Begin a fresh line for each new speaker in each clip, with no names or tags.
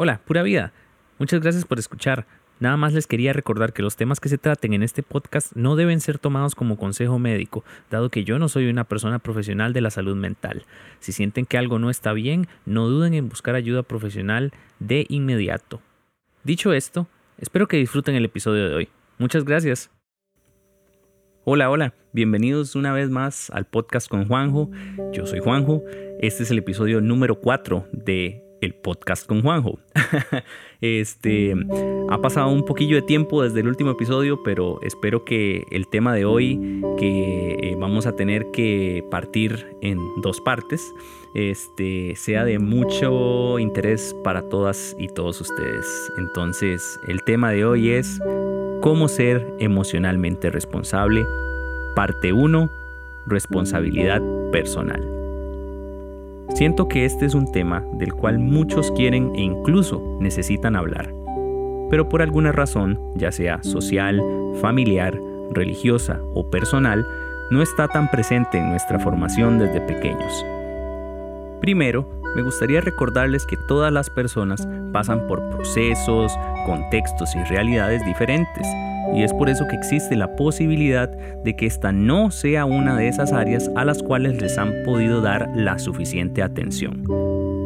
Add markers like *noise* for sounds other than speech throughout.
Hola, pura vida. Muchas gracias por escuchar. Nada más les quería recordar que los temas que se traten en este podcast no deben ser tomados como consejo médico, dado que yo no soy una persona profesional de la salud mental. Si sienten que algo no está bien, no duden en buscar ayuda profesional de inmediato. Dicho esto, espero que disfruten el episodio de hoy. Muchas gracias. Hola, hola, bienvenidos una vez más al podcast con Juanjo. Yo soy Juanjo. Este es el episodio número 4 de el podcast con Juanjo. *laughs* este ha pasado un poquillo de tiempo desde el último episodio, pero espero que el tema de hoy, que eh, vamos a tener que partir en dos partes, este, sea de mucho interés para todas y todos ustedes. Entonces, el tema de hoy es cómo ser emocionalmente responsable. Parte 1, responsabilidad personal. Siento que este es un tema del cual muchos quieren e incluso necesitan hablar, pero por alguna razón, ya sea social, familiar, religiosa o personal, no está tan presente en nuestra formación desde pequeños. Primero, me gustaría recordarles que todas las personas pasan por procesos, contextos y realidades diferentes y es por eso que existe la posibilidad de que esta no sea una de esas áreas a las cuales les han podido dar la suficiente atención.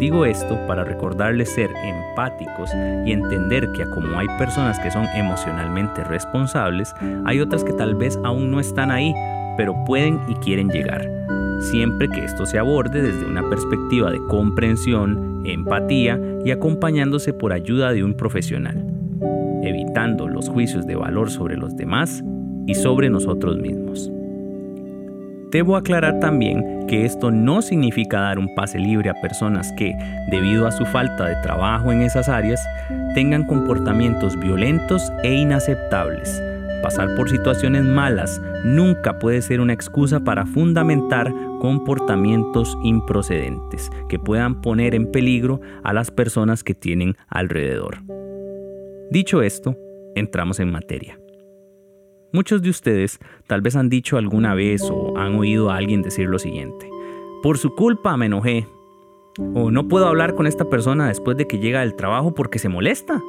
Digo esto para recordarles ser empáticos y entender que como hay personas que son emocionalmente responsables, hay otras que tal vez aún no están ahí, pero pueden y quieren llegar. Siempre que esto se aborde desde una perspectiva de comprensión, empatía y acompañándose por ayuda de un profesional evitando los juicios de valor sobre los demás y sobre nosotros mismos. Debo aclarar también que esto no significa dar un pase libre a personas que, debido a su falta de trabajo en esas áreas, tengan comportamientos violentos e inaceptables. Pasar por situaciones malas nunca puede ser una excusa para fundamentar comportamientos improcedentes que puedan poner en peligro a las personas que tienen alrededor. Dicho esto, entramos en materia. Muchos de ustedes tal vez han dicho alguna vez o han oído a alguien decir lo siguiente. Por su culpa me enojé. O no puedo hablar con esta persona después de que llega del trabajo porque se molesta.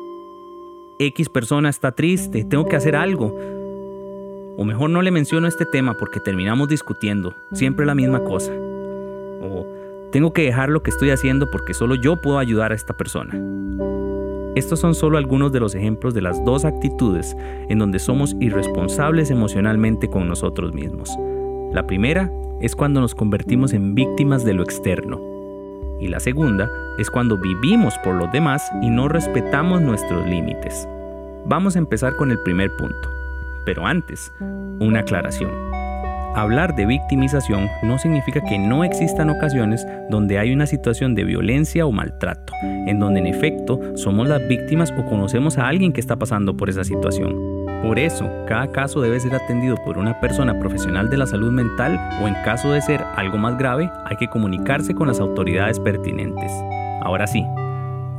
X persona está triste, tengo que hacer algo. O mejor no le menciono este tema porque terminamos discutiendo, siempre la misma cosa. O tengo que dejar lo que estoy haciendo porque solo yo puedo ayudar a esta persona. Estos son solo algunos de los ejemplos de las dos actitudes en donde somos irresponsables emocionalmente con nosotros mismos. La primera es cuando nos convertimos en víctimas de lo externo. Y la segunda es cuando vivimos por los demás y no respetamos nuestros límites. Vamos a empezar con el primer punto. Pero antes, una aclaración. Hablar de victimización no significa que no existan ocasiones donde hay una situación de violencia o maltrato, en donde en efecto somos las víctimas o conocemos a alguien que está pasando por esa situación. Por eso, cada caso debe ser atendido por una persona profesional de la salud mental o en caso de ser algo más grave, hay que comunicarse con las autoridades pertinentes. Ahora sí,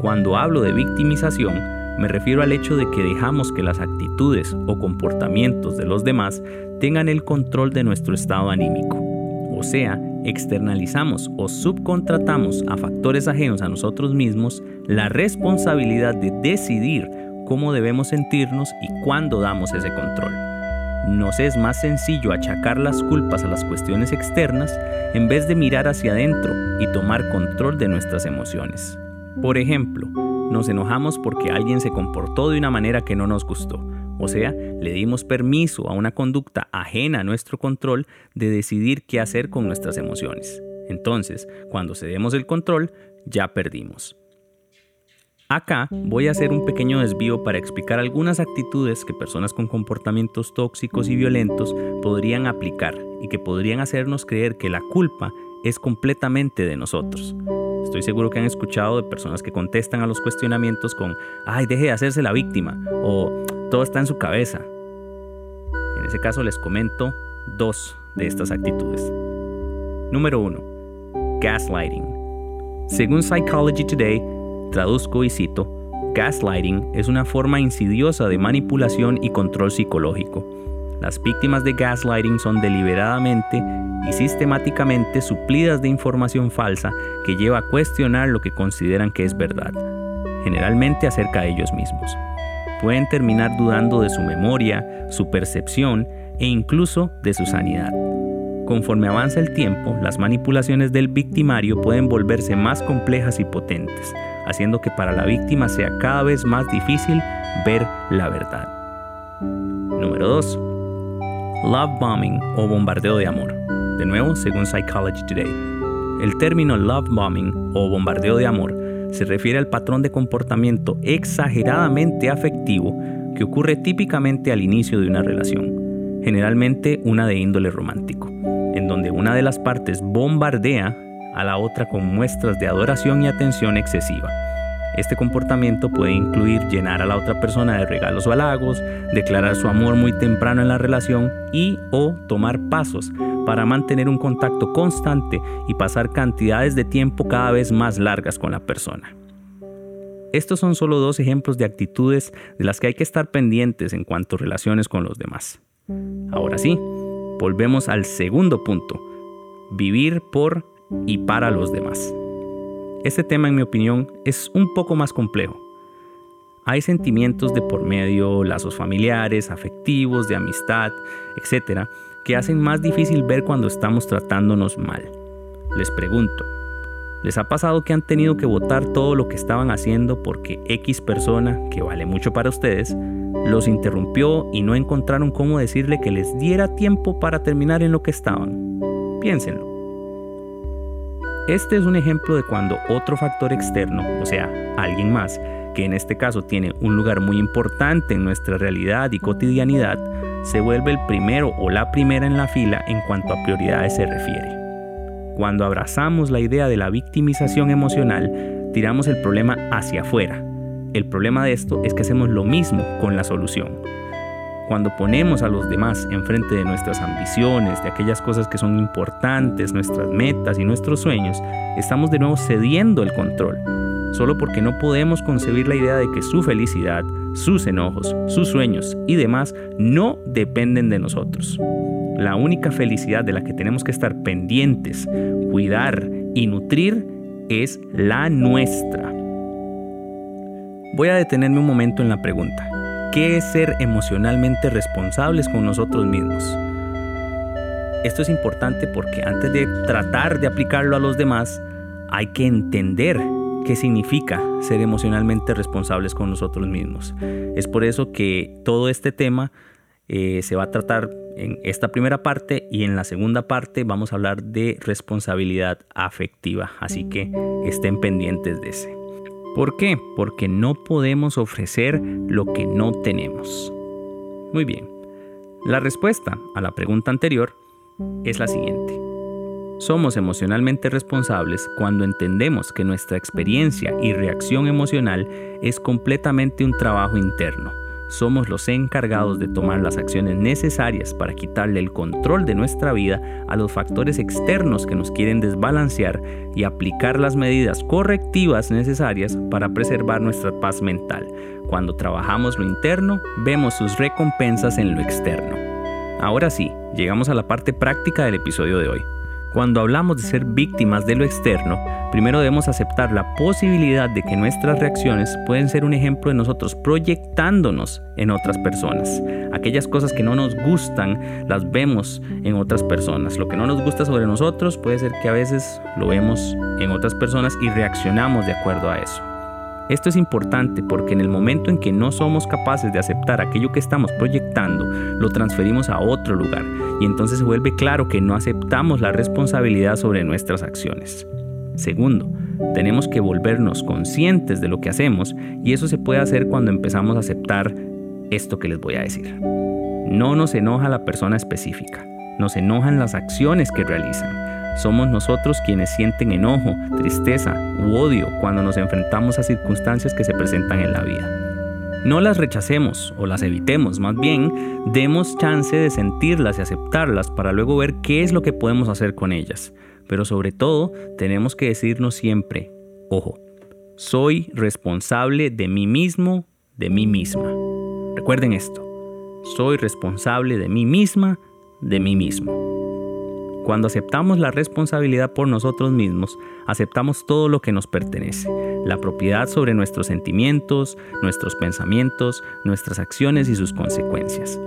cuando hablo de victimización, me refiero al hecho de que dejamos que las actitudes o comportamientos de los demás tengan el control de nuestro estado anímico. O sea, externalizamos o subcontratamos a factores ajenos a nosotros mismos la responsabilidad de decidir cómo debemos sentirnos y cuándo damos ese control. Nos es más sencillo achacar las culpas a las cuestiones externas en vez de mirar hacia adentro y tomar control de nuestras emociones. Por ejemplo, nos enojamos porque alguien se comportó de una manera que no nos gustó. O sea, le dimos permiso a una conducta ajena a nuestro control de decidir qué hacer con nuestras emociones. Entonces, cuando cedemos el control, ya perdimos. Acá voy a hacer un pequeño desvío para explicar algunas actitudes que personas con comportamientos tóxicos y violentos podrían aplicar y que podrían hacernos creer que la culpa es completamente de nosotros. Estoy seguro que han escuchado de personas que contestan a los cuestionamientos con, ay, deje de hacerse la víctima o todo está en su cabeza. En ese caso les comento dos de estas actitudes. Número 1. Gaslighting. Según Psychology Today, traduzco y cito, gaslighting es una forma insidiosa de manipulación y control psicológico las víctimas de gaslighting son deliberadamente y sistemáticamente suplidas de información falsa que lleva a cuestionar lo que consideran que es verdad. generalmente acerca de ellos mismos. Pueden terminar dudando de su memoria, su percepción e incluso de su sanidad. Conforme avanza el tiempo, las manipulaciones del victimario pueden volverse más complejas y potentes, haciendo que para la víctima sea cada vez más difícil ver la verdad. Número 2. Love bombing o bombardeo de amor. De nuevo, según Psychology Today. El término love bombing o bombardeo de amor se refiere al patrón de comportamiento exageradamente afectivo que ocurre típicamente al inicio de una relación, generalmente una de índole romántico en donde una de las partes bombardea a la otra con muestras de adoración y atención excesiva. Este comportamiento puede incluir llenar a la otra persona de regalos o halagos, declarar su amor muy temprano en la relación y o tomar pasos para mantener un contacto constante y pasar cantidades de tiempo cada vez más largas con la persona. Estos son solo dos ejemplos de actitudes de las que hay que estar pendientes en cuanto a relaciones con los demás. Ahora sí, volvemos al segundo punto, vivir por y para los demás. Este tema, en mi opinión, es un poco más complejo. Hay sentimientos de por medio, lazos familiares, afectivos, de amistad, etc., que hacen más difícil ver cuando estamos tratándonos mal. Les pregunto, ¿les ha pasado que han tenido que votar todo lo que estaban haciendo porque X persona, que vale mucho para ustedes, los interrumpió y no encontraron cómo decirle que les diera tiempo para terminar en lo que estaban. Piénsenlo. Este es un ejemplo de cuando otro factor externo, o sea, alguien más, que en este caso tiene un lugar muy importante en nuestra realidad y cotidianidad, se vuelve el primero o la primera en la fila en cuanto a prioridades se refiere. Cuando abrazamos la idea de la victimización emocional, tiramos el problema hacia afuera, el problema de esto es que hacemos lo mismo con la solución. Cuando ponemos a los demás enfrente de nuestras ambiciones, de aquellas cosas que son importantes, nuestras metas y nuestros sueños, estamos de nuevo cediendo el control, solo porque no podemos concebir la idea de que su felicidad, sus enojos, sus sueños y demás no dependen de nosotros. La única felicidad de la que tenemos que estar pendientes, cuidar y nutrir es la nuestra. Voy a detenerme un momento en la pregunta. ¿Qué es ser emocionalmente responsables con nosotros mismos? Esto es importante porque antes de tratar de aplicarlo a los demás, hay que entender qué significa ser emocionalmente responsables con nosotros mismos. Es por eso que todo este tema eh, se va a tratar en esta primera parte y en la segunda parte vamos a hablar de responsabilidad afectiva. Así que estén pendientes de ese. ¿Por qué? Porque no podemos ofrecer lo que no tenemos. Muy bien. La respuesta a la pregunta anterior es la siguiente. Somos emocionalmente responsables cuando entendemos que nuestra experiencia y reacción emocional es completamente un trabajo interno somos los encargados de tomar las acciones necesarias para quitarle el control de nuestra vida a los factores externos que nos quieren desbalancear y aplicar las medidas correctivas necesarias para preservar nuestra paz mental. Cuando trabajamos lo interno, vemos sus recompensas en lo externo. Ahora sí, llegamos a la parte práctica del episodio de hoy. Cuando hablamos de ser víctimas de lo externo, primero debemos aceptar la posibilidad de que nuestras reacciones pueden ser un ejemplo de nosotros proyectándonos en otras personas. Aquellas cosas que no nos gustan las vemos en otras personas. Lo que no nos gusta sobre nosotros puede ser que a veces lo vemos en otras personas y reaccionamos de acuerdo a eso. Esto es importante porque en el momento en que no somos capaces de aceptar aquello que estamos proyectando, lo transferimos a otro lugar y entonces se vuelve claro que no aceptamos la responsabilidad sobre nuestras acciones. Segundo, tenemos que volvernos conscientes de lo que hacemos y eso se puede hacer cuando empezamos a aceptar esto que les voy a decir. No nos enoja la persona específica, nos enojan las acciones que realizan somos nosotros quienes sienten enojo, tristeza u odio cuando nos enfrentamos a circunstancias que se presentan en la vida. No las rechacemos o las evitemos, más bien demos chance de sentirlas y aceptarlas para luego ver qué es lo que podemos hacer con ellas. Pero sobre todo tenemos que decirnos siempre, ojo, soy responsable de mí mismo, de mí misma. Recuerden esto, soy responsable de mí misma, de mí mismo. Cuando aceptamos la responsabilidad por nosotros mismos, aceptamos todo lo que nos pertenece. la propiedad sobre nuestros sentimientos, nuestros pensamientos, nuestras acciones y sus consecuencias.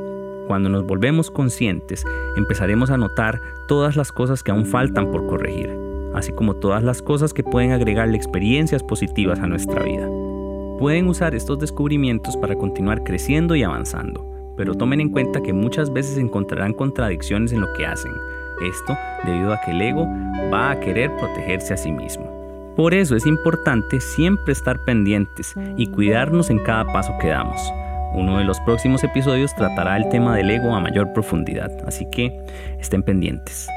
Cuando nos volvemos conscientes, empezaremos a notar todas las cosas que aún faltan por corregir, así como todas las cosas que pueden agregarle experiencias positivas a nuestra vida. Pueden usar estos descubrimientos para continuar creciendo y avanzando, pero tomen en cuenta que muchas veces encontrarán contradicciones en lo que hacen, esto debido a que el ego va a querer protegerse a sí mismo. Por eso es importante siempre estar pendientes y cuidarnos en cada paso que damos. Uno de los próximos episodios tratará el tema del ego a mayor profundidad, así que estén pendientes.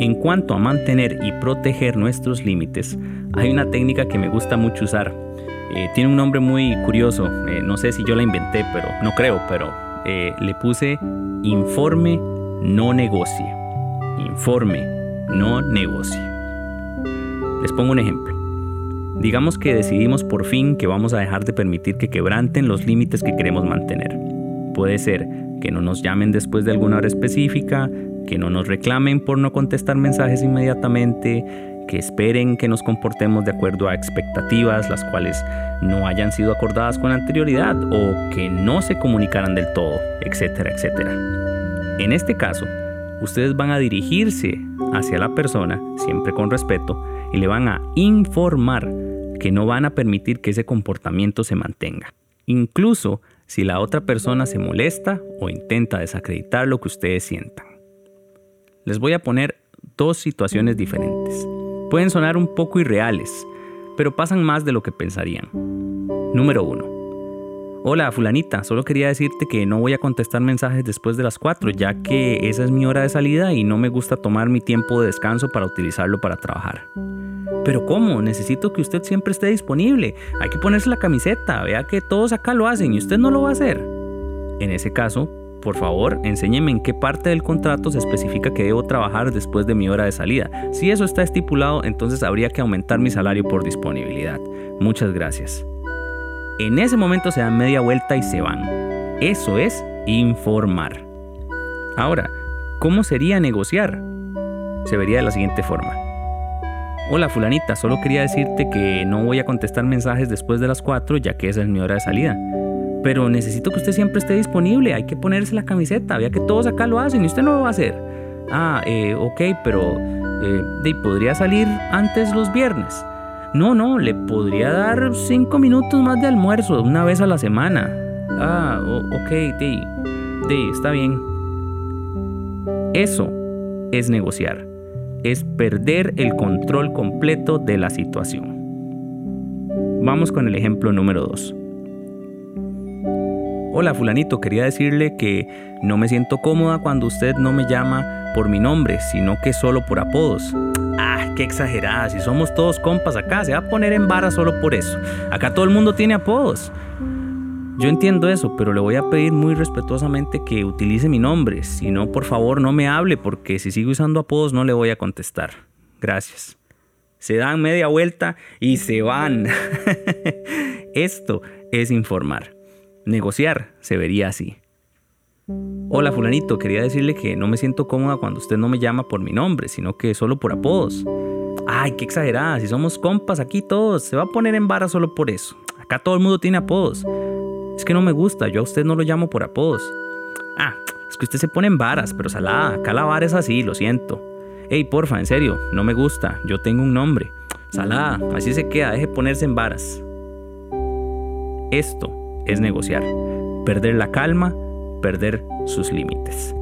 En cuanto a mantener y proteger nuestros límites, hay una técnica que me gusta mucho usar. Eh, tiene un nombre muy curioso, eh, no sé si yo la inventé, pero no creo, pero eh, le puse informe no negocie informe, no negocie. Les pongo un ejemplo. Digamos que decidimos por fin que vamos a dejar de permitir que quebranten los límites que queremos mantener. Puede ser que no nos llamen después de alguna hora específica, que no nos reclamen por no contestar mensajes inmediatamente, que esperen que nos comportemos de acuerdo a expectativas las cuales no hayan sido acordadas con anterioridad o que no se comunicaran del todo, etcétera, etcétera. En este caso, ustedes van a dirigirse hacia la persona, siempre con respeto, y le van a informar que no van a permitir que ese comportamiento se mantenga. Incluso si la otra persona se molesta o intenta desacreditar lo que ustedes sientan. Les voy a poner dos situaciones diferentes. Pueden sonar un poco irreales, pero pasan más de lo que pensarían. Número 1. Hola, fulanita, solo quería decirte que no voy a contestar mensajes después de las 4, ya que esa es mi hora de salida y no me gusta tomar mi tiempo de descanso para utilizarlo para trabajar. Pero ¿cómo? Necesito que usted siempre esté disponible. Hay que ponerse la camiseta. Vea que todos acá lo hacen y usted no lo va a hacer. En ese caso, por favor, enséñeme en qué parte del contrato se especifica que debo trabajar después de mi hora de salida. Si eso está estipulado, entonces habría que aumentar mi salario por disponibilidad. Muchas gracias. En ese momento se dan media vuelta y se van. Eso es informar. Ahora, ¿cómo sería negociar? Se vería de la siguiente forma. Hola fulanita, solo quería decirte que no voy a contestar mensajes después de las 4 ya que esa es mi hora de salida. Pero necesito que usted siempre esté disponible, hay que ponerse la camiseta, vea que todos acá lo hacen y usted no lo va a hacer. Ah, eh, ok, pero eh, ¿podría salir antes los viernes? No, no, le podría dar cinco minutos más de almuerzo una vez a la semana. Ah, ok, di, di, está bien. Eso es negociar. Es perder el control completo de la situación. Vamos con el ejemplo número 2. Hola fulanito, quería decirle que no me siento cómoda cuando usted no me llama por mi nombre, sino que solo por apodos. Qué exagerada. Si somos todos compas acá, se va a poner en vara solo por eso. Acá todo el mundo tiene apodos. Yo entiendo eso, pero le voy a pedir muy respetuosamente que utilice mi nombre. Si no, por favor, no me hable, porque si sigo usando apodos no le voy a contestar. Gracias. Se dan media vuelta y se van. *laughs* Esto es informar. Negociar se vería así. Hola fulanito, quería decirle que no me siento cómoda cuando usted no me llama por mi nombre, sino que solo por apodos. Ay, qué exagerada, si somos compas aquí todos, se va a poner en vara solo por eso. Acá todo el mundo tiene apodos. Es que no me gusta, yo a usted no lo llamo por apodos. Ah, es que usted se pone en varas, pero salada, acá la vara es así, lo siento. Ey, porfa, en serio, no me gusta, yo tengo un nombre. Salada, así se queda, deje ponerse en varas. Esto es negociar, perder la calma perder sus límites.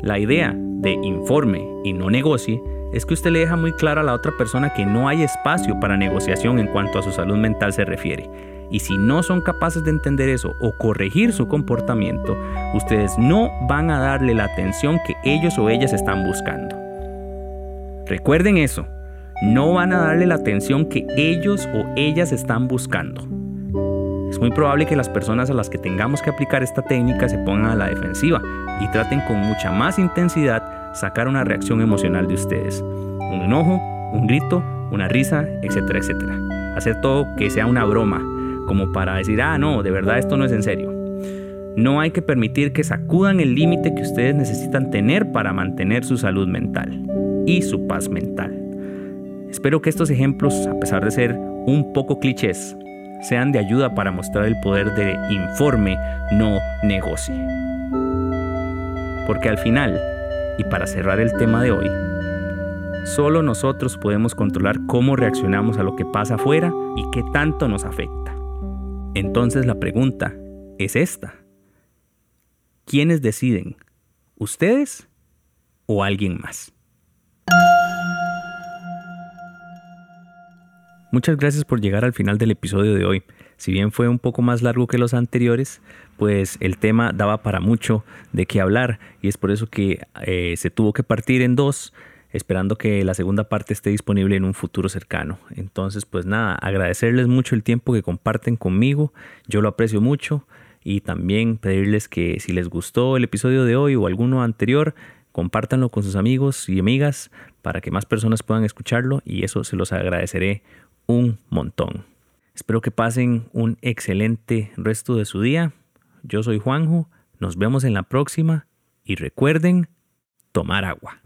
La idea de informe y no negocie es que usted le deja muy claro a la otra persona que no hay espacio para negociación en cuanto a su salud mental se refiere. Y si no son capaces de entender eso o corregir su comportamiento, ustedes no van a darle la atención que ellos o ellas están buscando. Recuerden eso, no van a darle la atención que ellos o ellas están buscando. Es muy probable que las personas a las que tengamos que aplicar esta técnica se pongan a la defensiva y traten con mucha más intensidad sacar una reacción emocional de ustedes. Un enojo, un grito, una risa, etcétera, etcétera. Hacer todo que sea una broma, como para decir, ah, no, de verdad esto no es en serio. No hay que permitir que sacudan el límite que ustedes necesitan tener para mantener su salud mental y su paz mental. Espero que estos ejemplos, a pesar de ser un poco clichés sean de ayuda para mostrar el poder de informe, no negocie. Porque al final, y para cerrar el tema de hoy, solo nosotros podemos controlar cómo reaccionamos a lo que pasa afuera y qué tanto nos afecta. Entonces la pregunta es esta. ¿Quiénes deciden? ¿Ustedes o alguien más? Muchas gracias por llegar al final del episodio de hoy. Si bien fue un poco más largo que los anteriores, pues el tema daba para mucho de qué hablar y es por eso que eh, se tuvo que partir en dos, esperando que la segunda parte esté disponible en un futuro cercano. Entonces, pues nada, agradecerles mucho el tiempo que comparten conmigo, yo lo aprecio mucho y también pedirles que si les gustó el episodio de hoy o alguno anterior, compártanlo con sus amigos y amigas para que más personas puedan escucharlo y eso se los agradeceré un montón. Espero que pasen un excelente resto de su día. Yo soy Juanjo, nos vemos en la próxima y recuerden tomar agua.